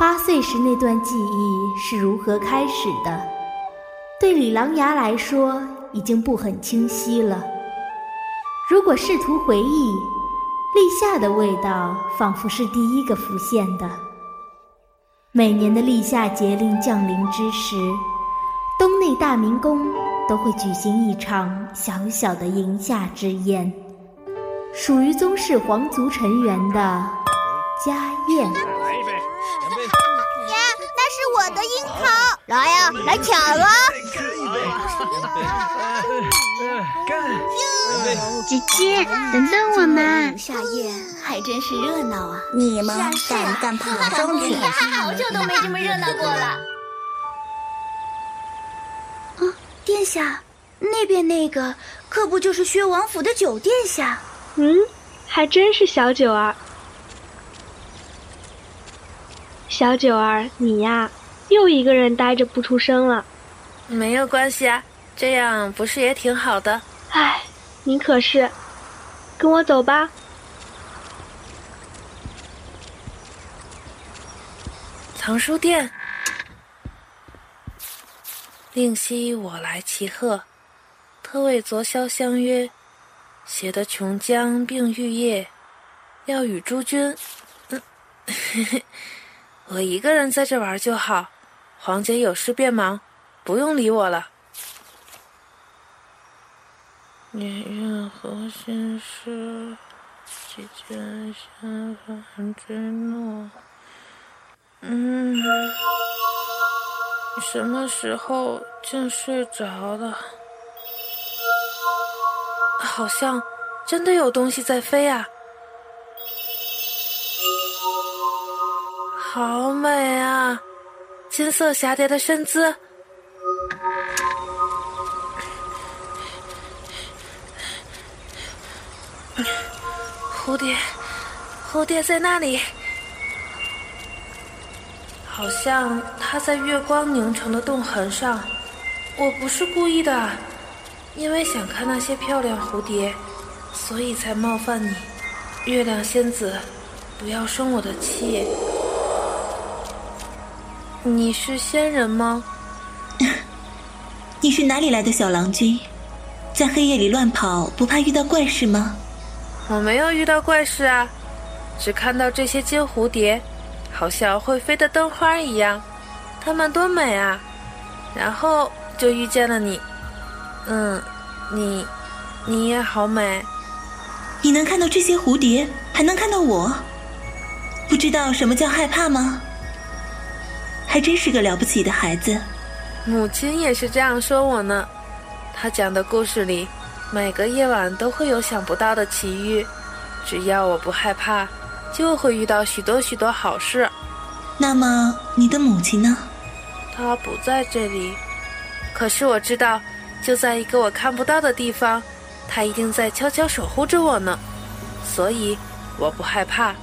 八岁时那段记忆是如何开始的？对李琅琊来说，已经不很清晰了。如果试图回忆，立夏的味道仿佛是第一个浮现的。每年的立夏节令降临之时，东内大明宫都会举行一场小小的迎夏之宴，属于宗室皇族成员的家宴。来呀，来抢啊！姐姐，等等我们！夏夜还真是热闹啊！你们敢不敢跑上去？好久都没这么热闹过了。啊，殿下，那边那个可不就是薛王府的九殿下？嗯，还真是小九儿。小九儿，你呀。又一个人呆着不出声了，没有关系啊，这样不是也挺好的？唉，你可是，跟我走吧。藏书店，令夕我来骑鹤，特为昨宵相约，携得琼浆并玉液，要与诸君。嗯，我一个人在这玩就好。黄姐有事便忙，不用理我了。你任何心事，几件心烦之诺。嗯，你什么时候竟睡着了？好像真的有东西在飞啊！好美啊！金色蛱蝶的身姿，蝴蝶，蝴蝶在那里，好像它在月光凝成的洞痕上。我不是故意的，因为想看那些漂亮蝴蝶，所以才冒犯你。月亮仙子，不要生我的气。你是仙人吗？你是哪里来的小郎君？在黑夜里乱跑，不怕遇到怪事吗？我没有遇到怪事啊，只看到这些金蝴蝶，好像会飞的灯花一样，它们多美啊！然后就遇见了你。嗯，你，你也好美。你能看到这些蝴蝶，还能看到我？不知道什么叫害怕吗？还真是个了不起的孩子，母亲也是这样说我呢。她讲的故事里，每个夜晚都会有想不到的奇遇，只要我不害怕，就会遇到许多许多好事。那么你的母亲呢？她不在这里，可是我知道，就在一个我看不到的地方，她一定在悄悄守护着我呢。所以我不害怕，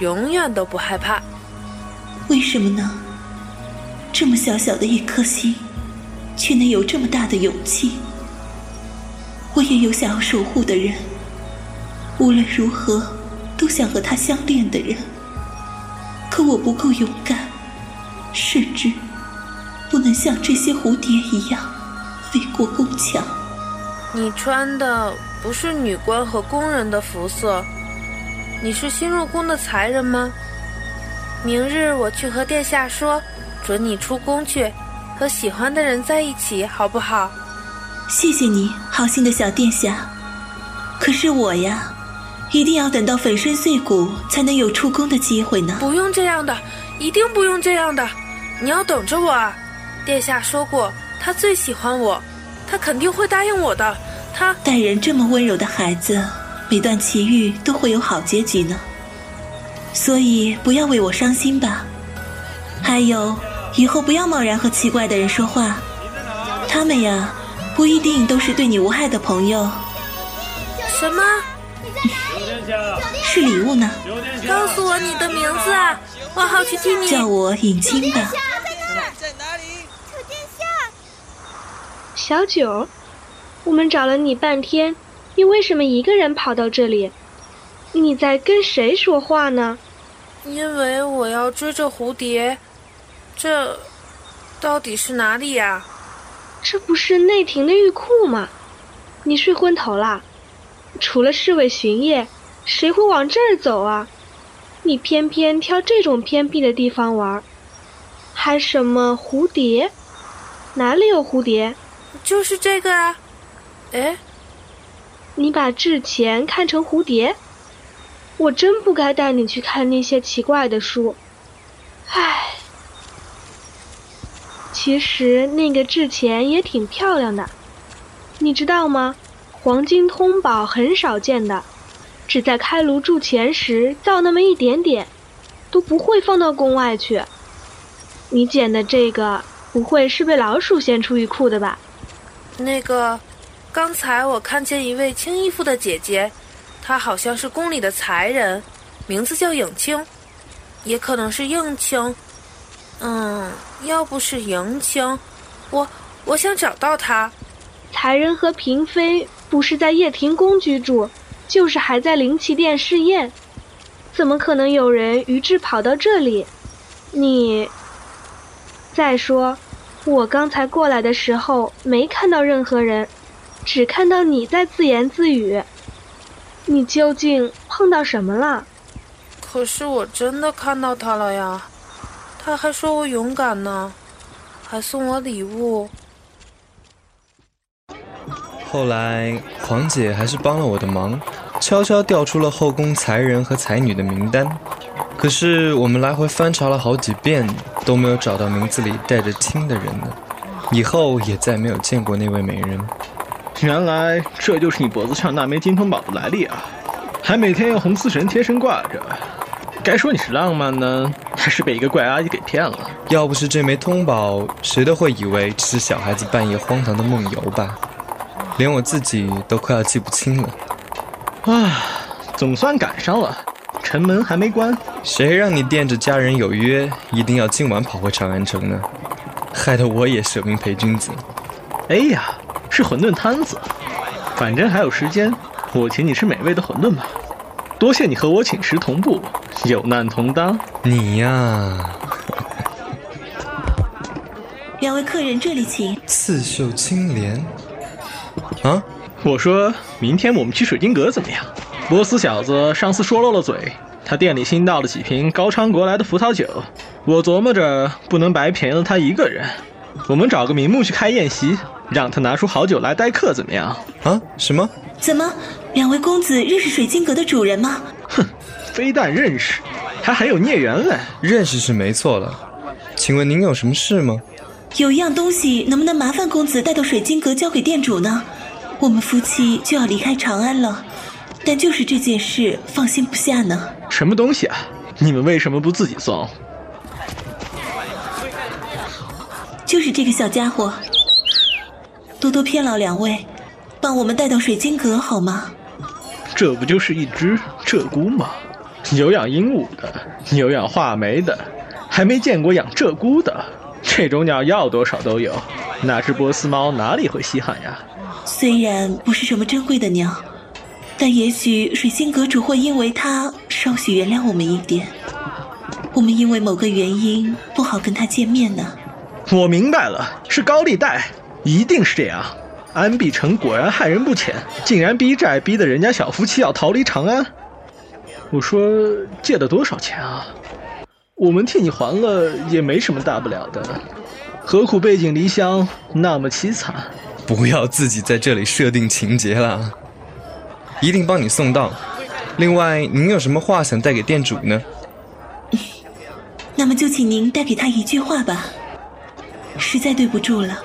永远都不害怕。为什么呢？这么小小的一颗心，却能有这么大的勇气。我也有想要守护的人，无论如何都想和他相恋的人。可我不够勇敢，甚至不能像这些蝴蝶一样飞过宫墙。你穿的不是女官和宫人的服色，你是新入宫的才人吗？明日我去和殿下说。准你出宫去，和喜欢的人在一起，好不好？谢谢你，好心的小殿下。可是我呀，一定要等到粉身碎骨，才能有出宫的机会呢。不用这样的，一定不用这样的。你要等着我啊！殿下说过，他最喜欢我，他肯定会答应我的。他待人这么温柔的孩子，每段奇遇都会有好结局呢。所以不要为我伤心吧。还有。以后不要贸然和奇怪的人说话，他们呀，不一定都是对你无害的朋友。什么？是礼物呢？告诉我你的名字啊，我好去替你。叫我尹清吧。在哪里？九殿下。小九，我们找了你半天，你为什么一个人跑到这里？你在跟谁说话呢？因为我要追着蝴蝶。这到底是哪里呀？这不是内廷的玉库吗？你睡昏头啦？除了侍卫巡夜，谁会往这儿走啊？你偏偏挑这种偏僻的地方玩，还什么蝴蝶？哪里有蝴蝶？就是这个啊！哎，你把纸钱看成蝴蝶？我真不该带你去看那些奇怪的书。唉，其实那个制钱也挺漂亮的，你知道吗？黄金通宝很少见的，只在开炉铸钱时造那么一点点，都不会放到宫外去。你捡的这个不会是被老鼠掀出一库的吧？那个，刚才我看见一位青衣服的姐姐，她好像是宫里的才人，名字叫影清，也可能是应清。嗯，要不是迎清，我我想找到他。才人和嫔妃。不是在掖庭宫居住，就是还在灵奇殿试验，怎么可能有人于智跑到这里？你再说，我刚才过来的时候没看到任何人，只看到你在自言自语。你究竟碰到什么了？可是我真的看到他了呀，他还说我勇敢呢，还送我礼物。后来，黄姐还是帮了我的忙，悄悄调出了后宫才人和才女的名单。可是我们来回翻查了好几遍，都没有找到名字里带着“清”的人呢。以后也再没有见过那位美人。原来这就是你脖子上那枚金通宝的来历啊！还每天用红丝绳贴身挂着。该说你是浪漫呢，还是被一个怪阿姨给骗了？要不是这枚通宝，谁都会以为这是小孩子半夜荒唐的梦游吧。连我自己都快要记不清了，啊，总算赶上了，城门还没关。谁让你惦着家人有约，一定要今晚跑回长安城呢？害得我也舍命陪君子。哎呀，是馄饨摊子，反正还有时间，我请你吃美味的馄饨吧。多谢你和我寝食同步，有难同当。你呀，两位客人这里请。刺绣青莲。啊！我说明天我们去水晶阁怎么样？波斯小子上次说漏了嘴，他店里新到了几瓶高昌国来的葡萄酒，我琢磨着不能白便宜了他一个人。我们找个名目去开宴席，让他拿出好酒来待客，怎么样？啊？什么？怎么？两位公子认识水晶阁的主人吗？哼，非但认识，还很有孽缘嘞。认识是没错了，请问您有什么事吗？有一样东西，能不能麻烦公子带到水晶阁交给店主呢？我们夫妻就要离开长安了，但就是这件事放心不下呢。什么东西啊？你们为什么不自己送？就是这个小家伙。多多骗劳两位，帮我们带到水晶阁好吗？这不就是一只鹧鸪吗？有养鹦鹉的，有养画眉的，还没见过养鹧鸪的。这种鸟要多少都有，那只波斯猫哪里会稀罕呀？虽然不是什么珍贵的鸟，但也许水星阁主会因为它稍许原谅我们一点。我们因为某个原因不好跟他见面呢。我明白了，是高利贷，一定是这样。安碧城果然害人不浅，竟然逼债逼得人家小夫妻要逃离长安。我说借了多少钱啊？我们替你还了也没什么大不了的，何苦背井离乡那么凄惨？不要自己在这里设定情节了，一定帮你送到。另外，您有什么话想带给店主呢？那么就请您带给他一句话吧。实在对不住了，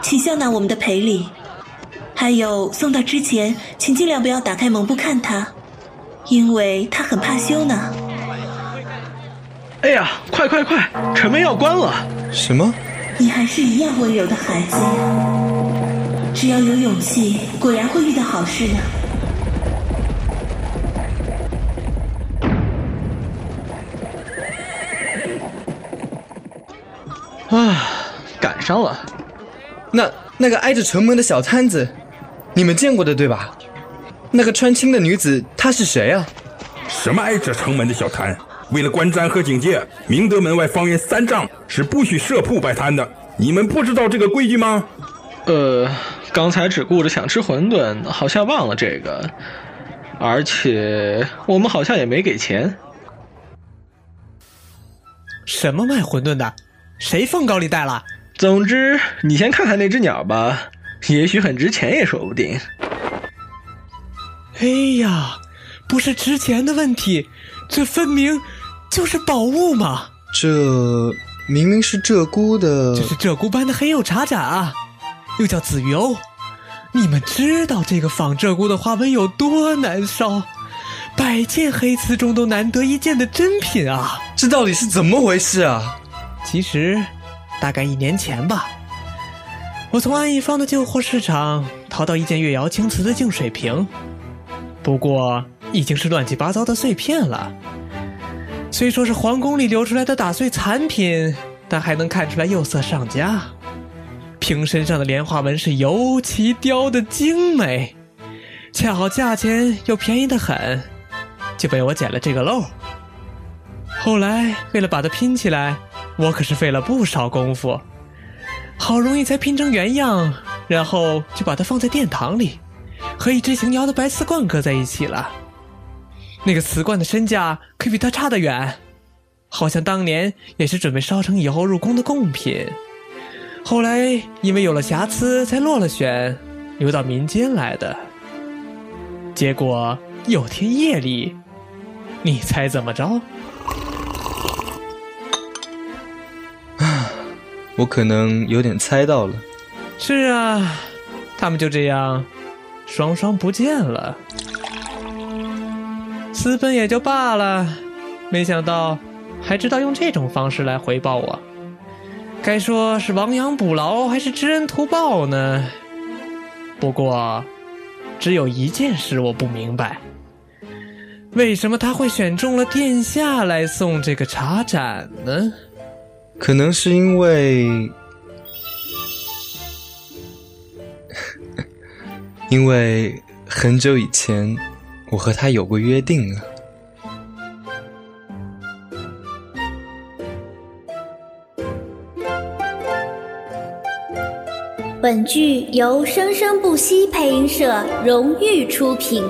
请笑纳我们的赔礼。还有送到之前，请尽量不要打开蒙布看他，因为他很怕羞呢。哎呀，快快快，城门要关了！什么？你还是一样温柔的孩子呀，只要有勇气，果然会遇到好事呢。啊，赶上了！那那个挨着城门的小摊子，你们见过的对吧？那个穿青的女子，她是谁啊？什么挨着城门的小摊？为了观瞻和警戒，明德门外方圆三丈是不许设铺摆摊的。你们不知道这个规矩吗？呃，刚才只顾着想吃馄饨，好像忘了这个。而且我们好像也没给钱。什么卖馄饨的？谁放高利贷了？总之，你先看看那只鸟吧，也许很值钱也说不定。哎呀，不是值钱的问题，这分明就是宝物嘛！这明明是鹧鸪的，这是鹧鸪班的黑釉茶盏啊，又叫紫玉瓯。你们知道这个仿鹧鸪的花纹有多难烧？百件黑瓷中都难得一见的珍品啊！这到底是怎么回事啊？其实，大概一年前吧，我从安义坊的旧货市场淘到一件越窑青瓷的净水瓶，不过已经是乱七八糟的碎片了。虽说是皇宫里流出来的打碎残品，但还能看出来釉色上佳。瓶身上的莲花纹是尤其雕的精美，恰好价钱又便宜的很，就被我捡了这个漏。后来为了把它拼起来，我可是费了不少功夫，好容易才拼成原样，然后就把它放在殿堂里，和一只邢窑的白瓷罐搁在一起了。那个瓷罐的身价可比它差得远，好像当年也是准备烧成以后入宫的贡品。后来因为有了瑕疵，才落了选，流到民间来的。结果有天夜里，你猜怎么着？啊，我可能有点猜到了。是啊，他们就这样双双不见了，私奔也就罢了，没想到还知道用这种方式来回报我。该说是亡羊补牢还是知恩图报呢？不过，只有一件事我不明白：为什么他会选中了殿下来送这个茶盏呢？可能是因为，因为很久以前我和他有过约定啊。本剧由生生不息配音社荣誉出品。